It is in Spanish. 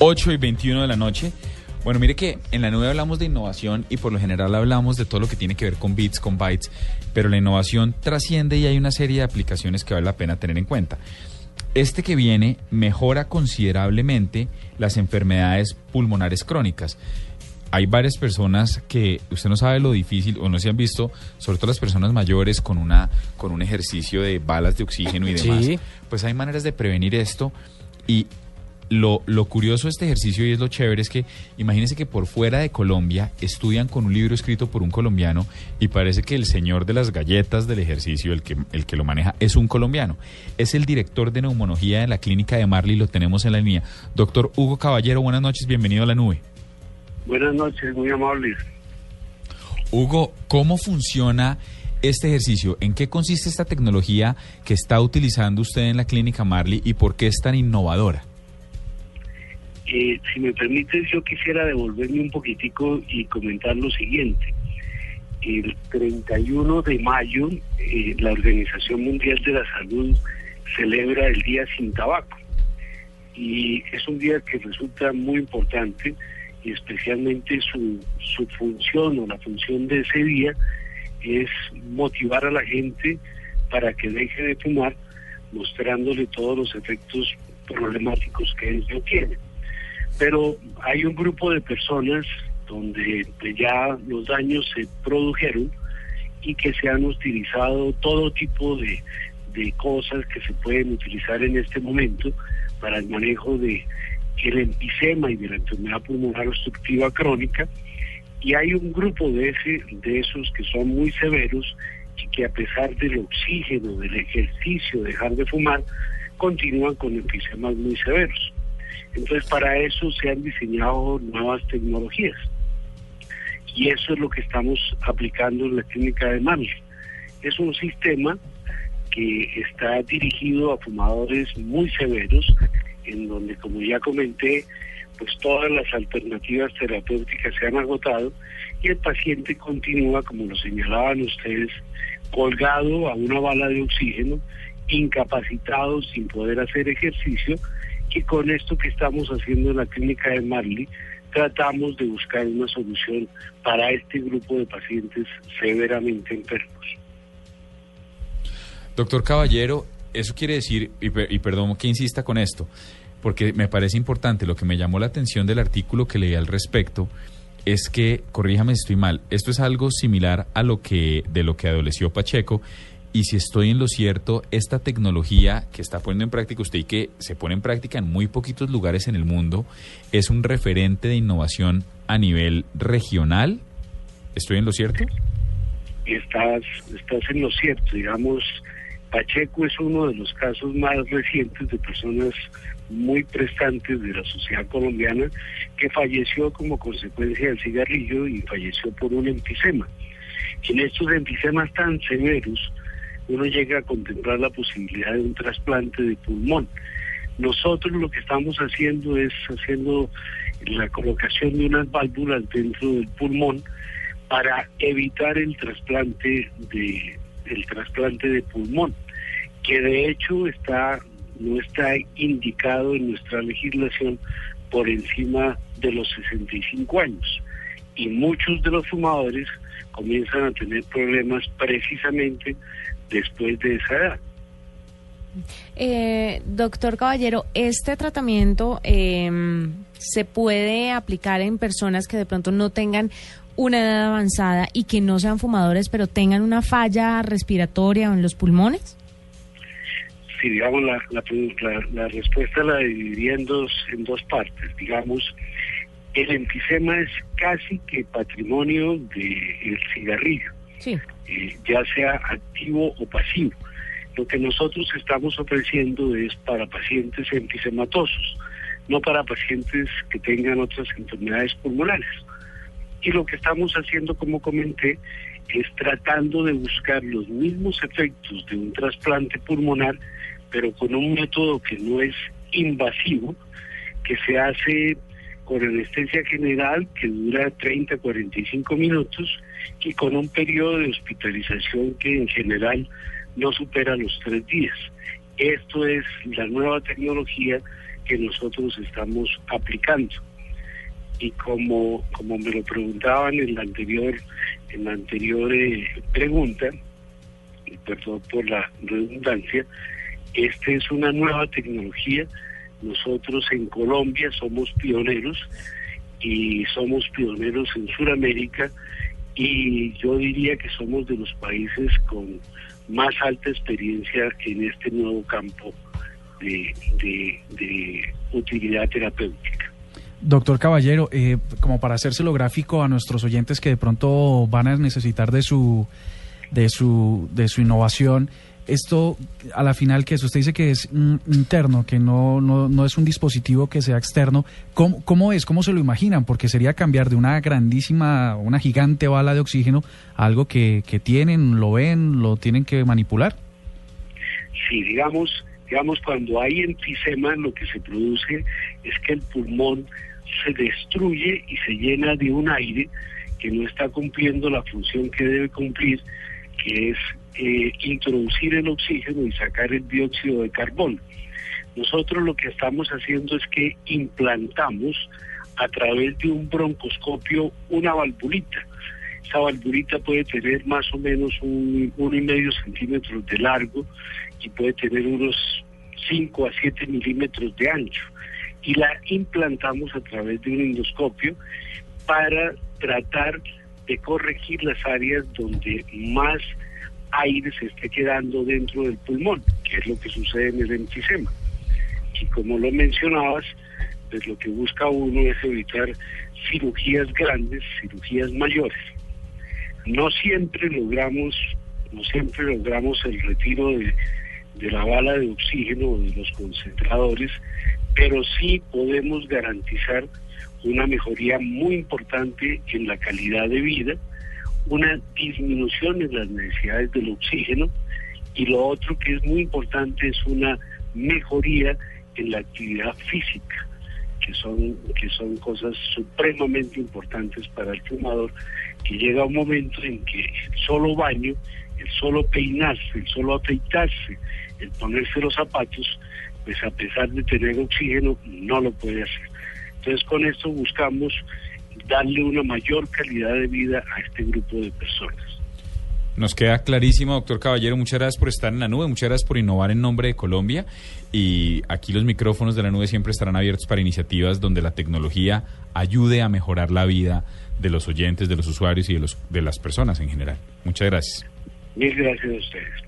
8 y 21 de la noche. Bueno, mire que en la nube hablamos de innovación y por lo general hablamos de todo lo que tiene que ver con bits, con bytes, pero la innovación trasciende y hay una serie de aplicaciones que vale la pena tener en cuenta. Este que viene mejora considerablemente las enfermedades pulmonares crónicas. Hay varias personas que usted no sabe lo difícil o no se han visto, sobre todo las personas mayores con una con un ejercicio de balas de oxígeno y demás. Sí. Pues hay maneras de prevenir esto y lo, lo curioso de este ejercicio y es lo chévere es que imagínense que por fuera de Colombia estudian con un libro escrito por un colombiano y parece que el señor de las galletas del ejercicio, el que, el que lo maneja, es un colombiano. Es el director de neumología de la clínica de Marley, lo tenemos en la línea. Doctor Hugo Caballero, buenas noches, bienvenido a la nube. Buenas noches, muy amables. Hugo, ¿cómo funciona este ejercicio? ¿En qué consiste esta tecnología que está utilizando usted en la clínica Marley y por qué es tan innovadora? Eh, si me permites, yo quisiera devolverme un poquitico y comentar lo siguiente. El 31 de mayo, eh, la Organización Mundial de la Salud celebra el Día Sin Tabaco. Y es un día que resulta muy importante y especialmente su, su función o la función de ese día es motivar a la gente para que deje de fumar, mostrándole todos los efectos problemáticos que ello tiene. Pero hay un grupo de personas donde ya los daños se produjeron y que se han utilizado todo tipo de, de cosas que se pueden utilizar en este momento para el manejo de el enfisema y de la enfermedad pulmonar obstructiva crónica. Y hay un grupo de ese de esos que son muy severos y que a pesar del oxígeno del ejercicio dejar de fumar continúan con enfisemas muy severos entonces para eso se han diseñado nuevas tecnologías. Y eso es lo que estamos aplicando en la clínica de Marley es un sistema que está dirigido a fumadores muy severos en donde, como ya comenté, pues todas las alternativas terapéuticas se han agotado y el paciente continúa, como lo señalaban ustedes, colgado a una bala de oxígeno, incapacitado, sin poder hacer ejercicio, y con esto que estamos haciendo en la clínica de Marley, tratamos de buscar una solución para este grupo de pacientes severamente enfermos. Doctor Caballero, eso quiere decir, y, per- y perdón que insista con esto, porque me parece importante, lo que me llamó la atención del artículo que leí al respecto es que, corríjame si estoy mal, esto es algo similar a lo que de lo que adoleció Pacheco y si estoy en lo cierto, esta tecnología que está poniendo en práctica usted y que se pone en práctica en muy poquitos lugares en el mundo es un referente de innovación a nivel regional. ¿Estoy en lo cierto? estás, estás en lo cierto, digamos, Pacheco es uno de los casos más recientes de personas muy prestantes de la sociedad colombiana que falleció como consecuencia del cigarrillo y falleció por un enfisema. En estos enfisemas tan severos, uno llega a contemplar la posibilidad de un trasplante de pulmón. Nosotros lo que estamos haciendo es haciendo la colocación de unas válvulas dentro del pulmón para evitar el trasplante de el trasplante de pulmón, que de hecho está no está indicado en nuestra legislación por encima de los 65 años. Y muchos de los fumadores comienzan a tener problemas precisamente después de esa edad. Eh, doctor Caballero, ¿este tratamiento eh, se puede aplicar en personas que de pronto no tengan una edad avanzada y que no sean fumadores, pero tengan una falla respiratoria en los pulmones? Si digamos la, la, la, la respuesta la dividiría en dos, en dos partes. Digamos, el enfisema es casi que patrimonio del cigarrillo, Sí. eh, ya sea activo o pasivo. Lo que nosotros estamos ofreciendo es para pacientes enfisematosos, no para pacientes que tengan otras enfermedades pulmonares. Y lo que estamos haciendo, como comenté, es tratando de buscar los mismos efectos de un trasplante pulmonar, pero con un método que no es invasivo, que se hace con anestesia general que dura 30 a 45 minutos y con un periodo de hospitalización que en general no supera los tres días. Esto es la nueva tecnología que nosotros estamos aplicando. Y como, como me lo preguntaban en la anterior, en la anterior eh, pregunta, perdón por la redundancia, esta es una nueva tecnología. Nosotros en Colombia somos pioneros y somos pioneros en Sudamérica y yo diría que somos de los países con más alta experiencia en este nuevo campo de, utilidad terapéutica. Doctor Caballero, eh, como para hacérselo gráfico a nuestros oyentes que de pronto van a necesitar de su de su de su innovación, esto a la final que eso usted dice que es interno, que no, no, no, es un dispositivo que sea externo, ¿Cómo, ¿cómo, es? ¿Cómo se lo imaginan? Porque sería cambiar de una grandísima, una gigante bala de oxígeno a algo que, que tienen, lo ven, lo tienen que manipular. Sí, digamos, digamos cuando hay enfisema lo que se produce es que el pulmón se destruye y se llena de un aire que no está cumpliendo la función que debe cumplir, que es eh, introducir el oxígeno y sacar el dióxido de carbono. Nosotros lo que estamos haciendo es que implantamos a través de un broncoscopio una valvulita. Esa valvulita puede tener más o menos un, uno y medio centímetros de largo y puede tener unos 5 a 7 milímetros de ancho. Y la implantamos a través de un endoscopio para tratar de corregir las áreas donde más aire se esté quedando dentro del pulmón, que es lo que sucede en el enfisema. Y como lo mencionabas, pues lo que busca uno es evitar cirugías grandes, cirugías mayores. No siempre logramos, no siempre logramos el retiro de, de la bala de oxígeno o de los concentradores, pero sí podemos garantizar una mejoría muy importante en la calidad de vida una disminución en las necesidades del oxígeno y lo otro que es muy importante es una mejoría en la actividad física, que son, que son cosas supremamente importantes para el fumador, que llega un momento en que el solo baño, el solo peinarse, el solo afeitarse, el ponerse los zapatos, pues a pesar de tener oxígeno, no lo puede hacer. Entonces con esto buscamos darle una mayor calidad de vida a este grupo de personas. Nos queda clarísimo, doctor Caballero. Muchas gracias por estar en la nube, muchas gracias por innovar en nombre de Colombia. Y aquí los micrófonos de la nube siempre estarán abiertos para iniciativas donde la tecnología ayude a mejorar la vida de los oyentes, de los usuarios y de, los, de las personas en general. Muchas gracias. Mil gracias a ustedes.